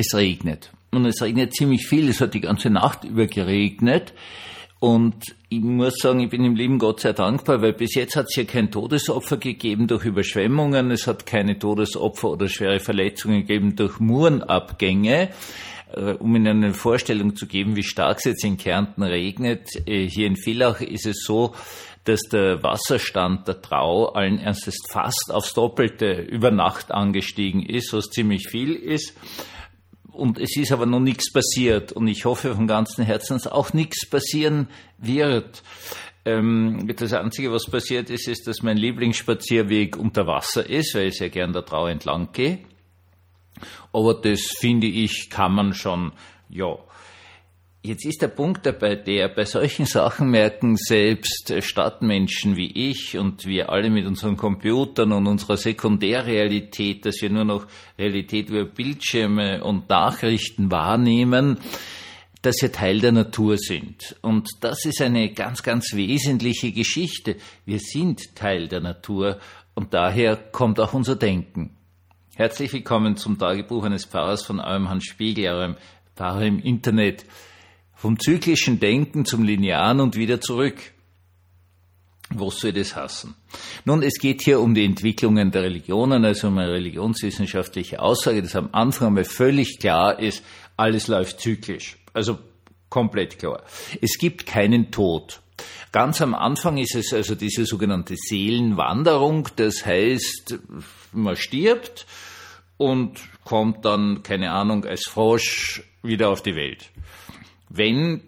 es regnet. Und es regnet ziemlich viel, es hat die ganze Nacht über geregnet. Und ich muss sagen, ich bin im Leben Gott sehr dankbar, weil bis jetzt hat es hier kein Todesopfer gegeben durch Überschwemmungen, es hat keine Todesopfer oder schwere Verletzungen gegeben durch Murenabgänge. Äh, um Ihnen eine Vorstellung zu geben, wie stark es jetzt in Kärnten regnet, äh, hier in Villach ist es so, dass der Wasserstand der Trau allen Ernstes fast aufs Doppelte über Nacht angestiegen ist, was ziemlich viel ist. Und es ist aber noch nichts passiert. Und ich hoffe von ganzem Herzen, dass auch nichts passieren wird. Ähm, das Einzige, was passiert ist, ist, dass mein Lieblingsspazierweg unter Wasser ist, weil ich sehr gern der Trau entlang gehe. Aber das finde ich, kann man schon, ja, Jetzt ist der Punkt dabei, der bei solchen Sachen merken selbst Stadtmenschen wie ich und wir alle mit unseren Computern und unserer Sekundärrealität, dass wir nur noch Realität über Bildschirme und Nachrichten wahrnehmen, dass wir Teil der Natur sind. Und das ist eine ganz, ganz wesentliche Geschichte. Wir sind Teil der Natur und daher kommt auch unser Denken. Herzlich willkommen zum Tagebuch eines Pfarrers von eurem Hans Spiegel, eurem Pfarrer im Internet. Vom zyklischen Denken zum Linearen und wieder zurück. Was soll das hassen? Nun, es geht hier um die Entwicklungen der Religionen, also um eine religionswissenschaftliche Aussage, dass am Anfang einmal völlig klar ist, alles läuft zyklisch. Also komplett klar. Es gibt keinen Tod. Ganz am Anfang ist es also diese sogenannte Seelenwanderung, das heißt, man stirbt und kommt dann, keine Ahnung, als Frosch wieder auf die Welt. Wenn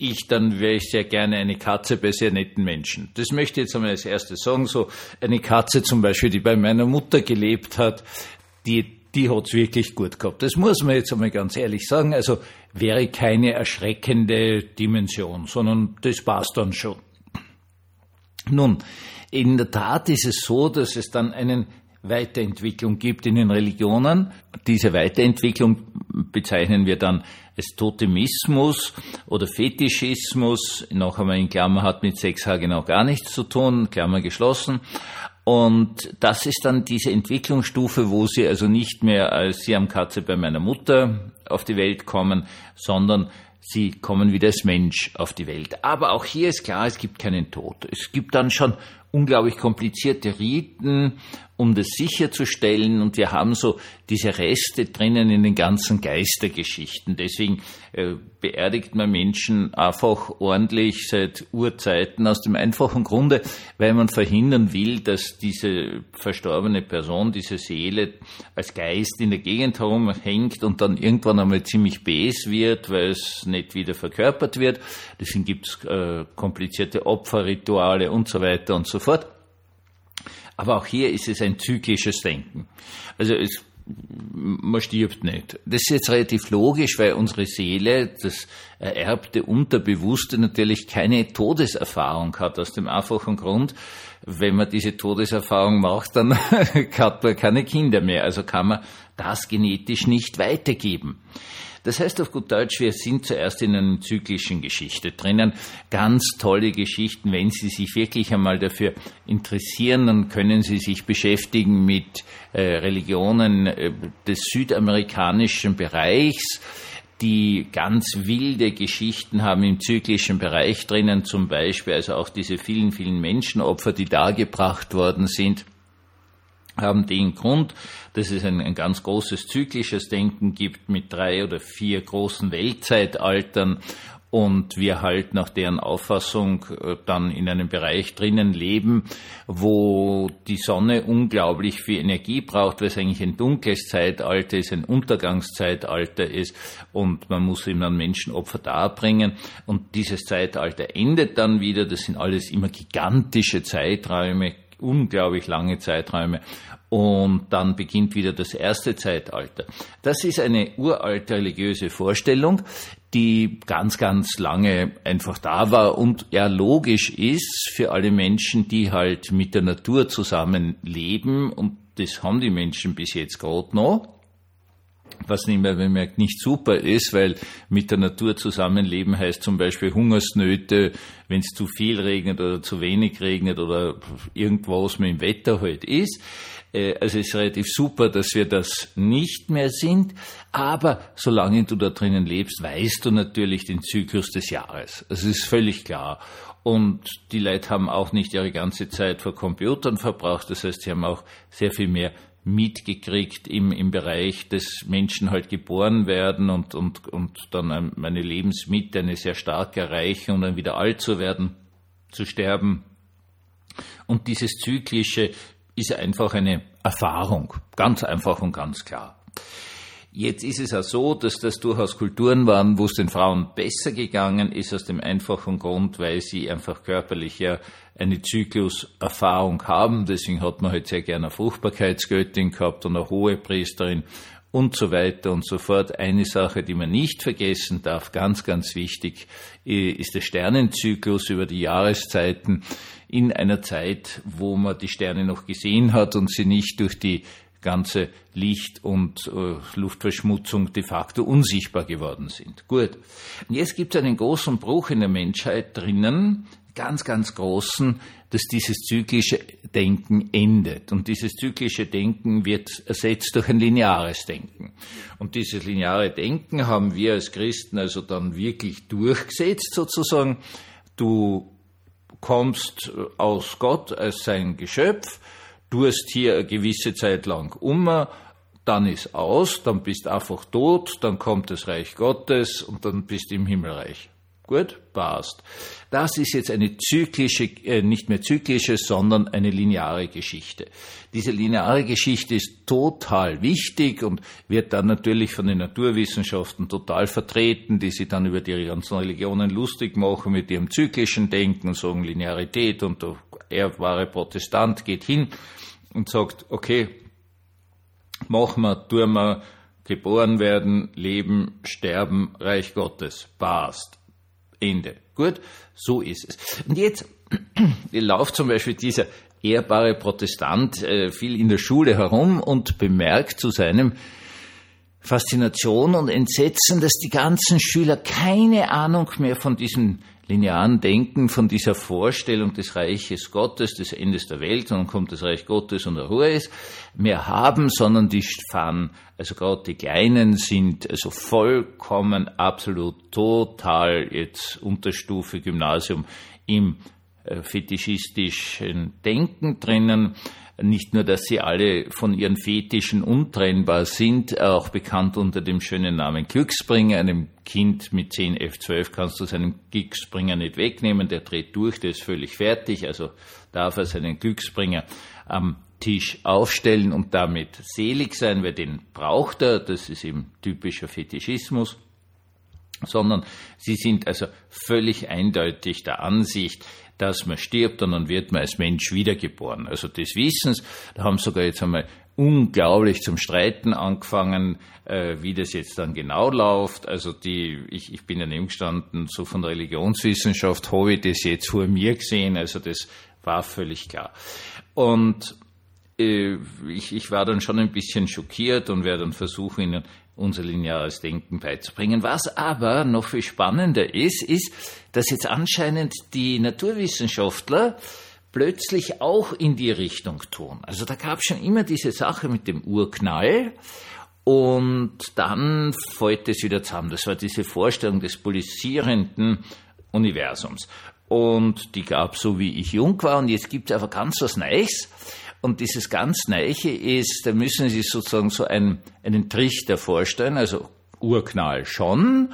ich, dann wäre ich sehr gerne eine Katze bei sehr netten Menschen. Das möchte ich jetzt einmal als erstes sagen. So eine Katze zum Beispiel, die bei meiner Mutter gelebt hat, die, die hat's wirklich gut gehabt. Das muss man jetzt einmal ganz ehrlich sagen. Also wäre keine erschreckende Dimension, sondern das passt dann schon. Nun, in der Tat ist es so, dass es dann einen Weiterentwicklung gibt in den Religionen. Diese Weiterentwicklung bezeichnen wir dann als Totemismus oder Fetischismus. Noch einmal in Klammer hat mit Sex genau gar nichts zu tun, Klammer geschlossen. Und das ist dann diese Entwicklungsstufe, wo sie also nicht mehr als sie am Katze bei meiner Mutter auf die Welt kommen, sondern sie kommen wieder als Mensch auf die Welt. Aber auch hier ist klar, es gibt keinen Tod. Es gibt dann schon unglaublich komplizierte Riten um das sicherzustellen. Und wir haben so diese Reste drinnen in den ganzen Geistergeschichten. Deswegen äh, beerdigt man Menschen einfach ordentlich seit Urzeiten aus dem einfachen Grunde, weil man verhindern will, dass diese verstorbene Person, diese Seele als Geist in der Gegend herumhängt und dann irgendwann einmal ziemlich bes wird, weil es nicht wieder verkörpert wird. Deswegen gibt es äh, komplizierte Opferrituale und so weiter und so fort. Aber auch hier ist es ein zyklisches Denken. Also es, man stirbt nicht. Das ist jetzt relativ logisch, weil unsere Seele, das ererbte Unterbewusste natürlich keine Todeserfahrung hat, aus dem einfachen Grund, wenn man diese Todeserfahrung macht, dann hat man keine Kinder mehr, also kann man das genetisch nicht weitergeben. Das heißt auf gut Deutsch, wir sind zuerst in einer zyklischen Geschichte drinnen. Ganz tolle Geschichten. Wenn Sie sich wirklich einmal dafür interessieren, dann können Sie sich beschäftigen mit äh, Religionen äh, des südamerikanischen Bereichs die ganz wilde Geschichten haben im zyklischen Bereich drinnen, zum Beispiel also auch diese vielen, vielen Menschenopfer, die dargebracht worden sind haben den Grund, dass es ein, ein, ganz großes zyklisches Denken gibt mit drei oder vier großen Weltzeitaltern und wir halt nach deren Auffassung äh, dann in einem Bereich drinnen leben, wo die Sonne unglaublich viel Energie braucht, weil es eigentlich ein dunkles Zeitalter ist, ein Untergangszeitalter ist und man muss eben dann Menschenopfer darbringen. Und dieses Zeitalter endet dann wieder, das sind alles immer gigantische Zeiträume, unglaublich lange Zeiträume und dann beginnt wieder das erste Zeitalter. Das ist eine uralte religiöse Vorstellung, die ganz, ganz lange einfach da war und ja logisch ist für alle Menschen, die halt mit der Natur zusammenleben und das haben die Menschen bis jetzt gerade noch was nicht mehr bemerkt, nicht super ist, weil mit der Natur zusammenleben heißt zum Beispiel Hungersnöte, wenn es zu viel regnet oder zu wenig regnet oder irgendwas mit dem Wetter halt ist. Äh, also es ist relativ super, dass wir das nicht mehr sind, aber solange du da drinnen lebst, weißt du natürlich den Zyklus des Jahres. Das ist völlig klar. Und die Leute haben auch nicht ihre ganze Zeit vor Computern verbraucht, das heißt, sie haben auch sehr viel mehr mitgekriegt im, im Bereich des Menschen halt geboren werden und, und, und dann meine Lebensmitte eine sehr starke erreichen und dann wieder alt zu werden, zu sterben. Und dieses Zyklische ist einfach eine Erfahrung, ganz einfach und ganz klar. Jetzt ist es auch so, dass das durchaus Kulturen waren, wo es den Frauen besser gegangen ist, aus dem einfachen Grund, weil sie einfach körperlich ja eine Zykluserfahrung haben. Deswegen hat man halt sehr gerne eine Fruchtbarkeitsgöttin gehabt und eine hohe Priesterin und so weiter und so fort. Eine Sache, die man nicht vergessen darf, ganz, ganz wichtig, ist der Sternenzyklus über die Jahreszeiten in einer Zeit, wo man die Sterne noch gesehen hat und sie nicht durch die ganze Licht- und äh, Luftverschmutzung de facto unsichtbar geworden sind. Gut. Und jetzt gibt es einen großen Bruch in der Menschheit drinnen, ganz, ganz großen, dass dieses zyklische Denken endet. Und dieses zyklische Denken wird ersetzt durch ein lineares Denken. Und dieses lineare Denken haben wir als Christen also dann wirklich durchgesetzt sozusagen. Du kommst aus Gott als sein Geschöpf, du hast hier eine gewisse Zeit lang um, dann ist aus, dann bist einfach tot, dann kommt das Reich Gottes und dann bist im Himmelreich. Gut, passt. Das ist jetzt eine zyklische, äh, nicht mehr zyklische, sondern eine lineare Geschichte. Diese lineare Geschichte ist total wichtig und wird dann natürlich von den Naturwissenschaften total vertreten, die sich dann über die ganzen Religionen lustig machen mit ihrem zyklischen Denken sagen Linearität und der ehrbare Protestant geht hin und sagt, okay, machen wir, tun wir, geboren werden, leben, sterben, Reich Gottes, passt. Ende. Gut, so ist es. Und jetzt läuft zum Beispiel dieser ehrbare Protestant äh, viel in der Schule herum und bemerkt zu seinem Faszination und Entsetzen, dass die ganzen Schüler keine Ahnung mehr von diesem linearen Denken, von dieser Vorstellung des Reiches Gottes, des Endes der Welt, und dann kommt das Reich Gottes und der Ruhe ist, mehr haben, sondern die fahren, also gerade die Kleinen sind also vollkommen, absolut, total jetzt Unterstufe Gymnasium im äh, fetischistischen Denken drinnen nicht nur, dass sie alle von ihren Fetischen untrennbar sind, auch bekannt unter dem schönen Namen Glücksbringer. Einem Kind mit 10 F12 kannst du seinen Glücksbringer nicht wegnehmen, der dreht durch, der ist völlig fertig, also darf er seinen Glücksbringer am Tisch aufstellen und damit selig sein, weil den braucht er, das ist eben typischer Fetischismus sondern sie sind also völlig eindeutig der Ansicht, dass man stirbt und dann wird man als Mensch wiedergeboren. Also des Wissens, da haben sogar jetzt einmal unglaublich zum Streiten angefangen, äh, wie das jetzt dann genau läuft. Also die, ich, ich bin daneben gestanden, so von Religionswissenschaft habe ich das jetzt vor mir gesehen, also das war völlig klar. Und äh, ich, ich war dann schon ein bisschen schockiert und werde dann versuchen, Ihnen unser lineares Denken beizubringen. Was aber noch viel spannender ist, ist, dass jetzt anscheinend die Naturwissenschaftler plötzlich auch in die Richtung tun. Also da gab es schon immer diese Sache mit dem Urknall und dann fällt es wieder zusammen. Das war diese Vorstellung des pulsierenden Universums. Und die gab so, wie ich jung war. Und jetzt gibt es einfach ganz was Neues. Und dieses ganz Neiche ist, da müssen Sie sich sozusagen so einen, einen Trichter vorstellen, also Urknall schon,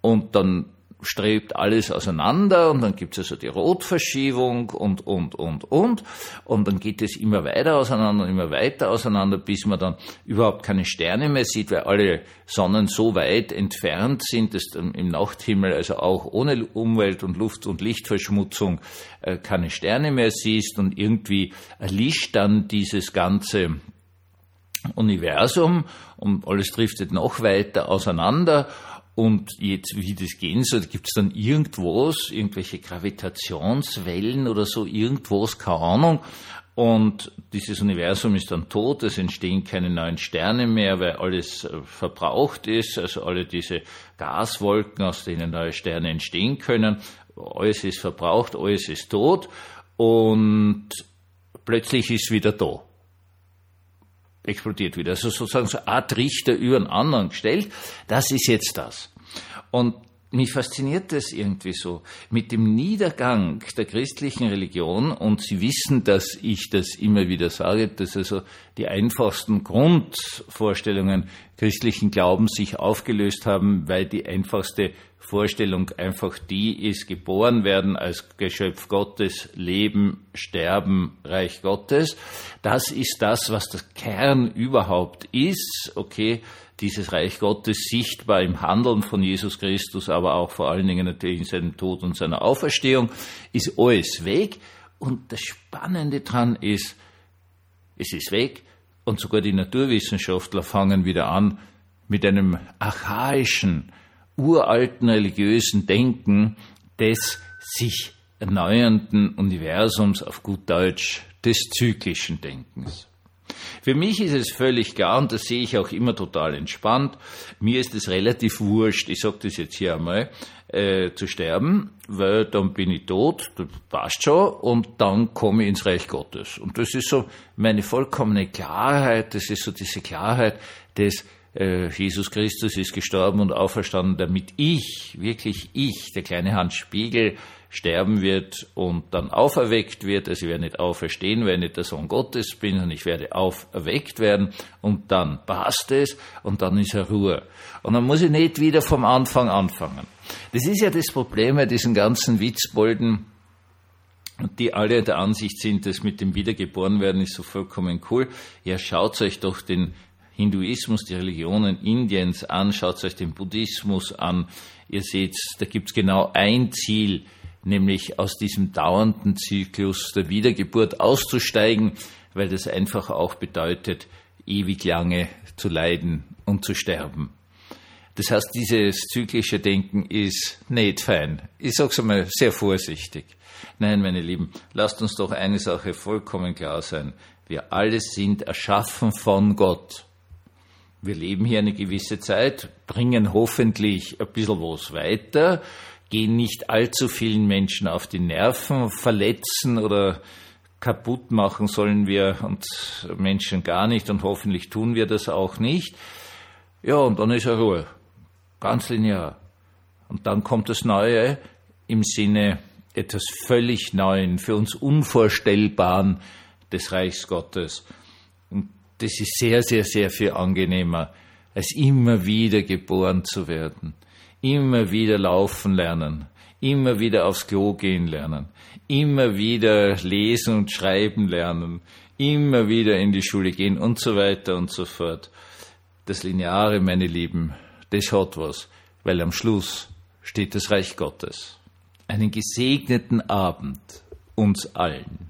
und dann strebt alles auseinander und dann gibt es also die Rotverschiebung und, und, und, und. Und dann geht es immer weiter auseinander, immer weiter auseinander, bis man dann überhaupt keine Sterne mehr sieht, weil alle Sonnen so weit entfernt sind, dass im Nachthimmel, also auch ohne Umwelt- und Luft- und Lichtverschmutzung, äh, keine Sterne mehr siehst und irgendwie erlischt dann dieses ganze Universum und alles driftet noch weiter auseinander und jetzt, wie das gehen soll, gibt es dann irgendwas, irgendwelche Gravitationswellen oder so, irgendwas, keine Ahnung. Und dieses Universum ist dann tot, es entstehen keine neuen Sterne mehr, weil alles äh, verbraucht ist, also alle diese Gaswolken, aus denen neue Sterne entstehen können, alles ist verbraucht, alles ist tot und plötzlich ist wieder da. Explodiert wieder. Also sozusagen so eine Art Richter über einen anderen gestellt. Das ist jetzt das. Und mich fasziniert das irgendwie so. Mit dem Niedergang der christlichen Religion, und Sie wissen, dass ich das immer wieder sage, dass also die einfachsten Grundvorstellungen christlichen Glaubens sich aufgelöst haben, weil die einfachste Vorstellung einfach die ist, geboren werden als Geschöpf Gottes, leben, sterben, Reich Gottes. Das ist das, was das Kern überhaupt ist. Okay, dieses Reich Gottes sichtbar im Handeln von Jesus Christus, aber auch vor allen Dingen natürlich in seinem Tod und seiner Auferstehung, ist alles weg. Und das Spannende dran ist, es ist weg und sogar die Naturwissenschaftler fangen wieder an mit einem archaischen, uralten religiösen Denken des sich erneuernden Universums auf gut Deutsch des zyklischen Denkens. Für mich ist es völlig klar, und das sehe ich auch immer total entspannt, mir ist es relativ wurscht, ich sage das jetzt hier einmal, äh, zu sterben, weil dann bin ich tot, das passt schon, und dann komme ich ins Reich Gottes. Und das ist so meine vollkommene Klarheit, das ist so diese Klarheit des äh, Jesus Christus ist gestorben und auferstanden, damit ich, wirklich ich, der kleine Hans Spiegel, sterben wird und dann auferweckt wird. Also ich werde nicht auferstehen, weil ich nicht der Sohn Gottes bin, sondern ich werde auferweckt werden und dann passt es und dann ist er Ruhe. Und dann muss ich nicht wieder vom Anfang anfangen. Das ist ja das Problem bei diesen ganzen Witzbolden, die alle der Ansicht sind, dass mit dem Wiedergeborenwerden ist so vollkommen cool. Ja, schaut euch doch den Hinduismus, die Religionen Indiens an, schaut euch den Buddhismus an. Ihr seht, da gibt's genau ein Ziel, nämlich aus diesem dauernden Zyklus der Wiedergeburt auszusteigen, weil das einfach auch bedeutet, ewig lange zu leiden und zu sterben. Das heißt, dieses zyklische Denken ist nicht fein. Ich sage es einmal sehr vorsichtig. Nein, meine Lieben, lasst uns doch eine Sache vollkommen klar sein. Wir alle sind erschaffen von Gott. Wir leben hier eine gewisse Zeit, bringen hoffentlich ein bisschen was weiter, gehen nicht allzu vielen Menschen auf die Nerven, verletzen oder kaputt machen sollen wir uns Menschen gar nicht und hoffentlich tun wir das auch nicht. Ja, und dann ist er Ruhe. Ganz linear. Und dann kommt das Neue im Sinne etwas völlig Neuen, für uns Unvorstellbaren des Reichs Gottes. Und das ist sehr, sehr, sehr viel angenehmer, als immer wieder geboren zu werden immer wieder laufen lernen, immer wieder aufs Klo gehen lernen, immer wieder lesen und schreiben lernen, immer wieder in die Schule gehen und so weiter und so fort. Das Lineare, meine Lieben, das hat was, weil am Schluss steht das Reich Gottes. Einen gesegneten Abend uns allen.